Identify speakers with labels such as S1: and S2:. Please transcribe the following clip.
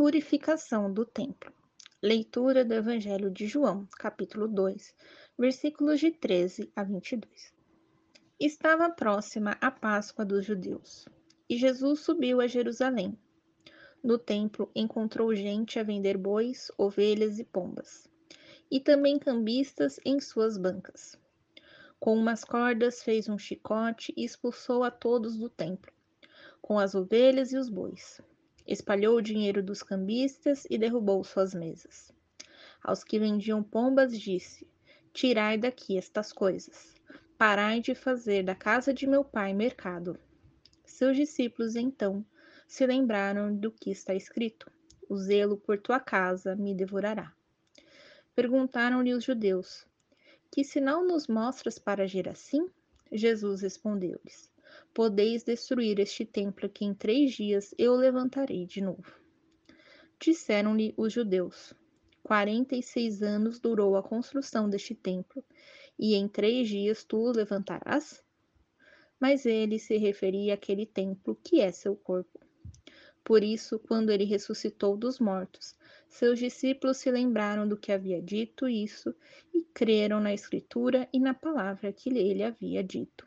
S1: Edificação do templo. Leitura do Evangelho de João, capítulo 2, versículos de 13 a 22. Estava próxima a Páscoa dos judeus, e Jesus subiu a Jerusalém. No templo encontrou gente a vender bois, ovelhas e pombas, e também cambistas em suas bancas. Com umas cordas fez um chicote e expulsou a todos do templo, com as ovelhas e os bois Espalhou o dinheiro dos cambistas e derrubou suas mesas. Aos que vendiam pombas, disse: Tirai daqui estas coisas. Parai de fazer da casa de meu pai mercado. Seus discípulos, então, se lembraram do que está escrito: O zelo por tua casa me devorará. Perguntaram-lhe os judeus: Que sinal nos mostras para agir assim? Jesus respondeu-lhes: Podeis destruir este templo que em três dias eu levantarei de novo. Disseram-lhe os judeus: Quarenta e seis anos durou a construção deste templo, e em três dias tu o levantarás? Mas ele se referia àquele templo que é seu corpo. Por isso, quando ele ressuscitou dos mortos, seus discípulos se lembraram do que havia dito isso e creram na Escritura e na palavra que ele havia dito.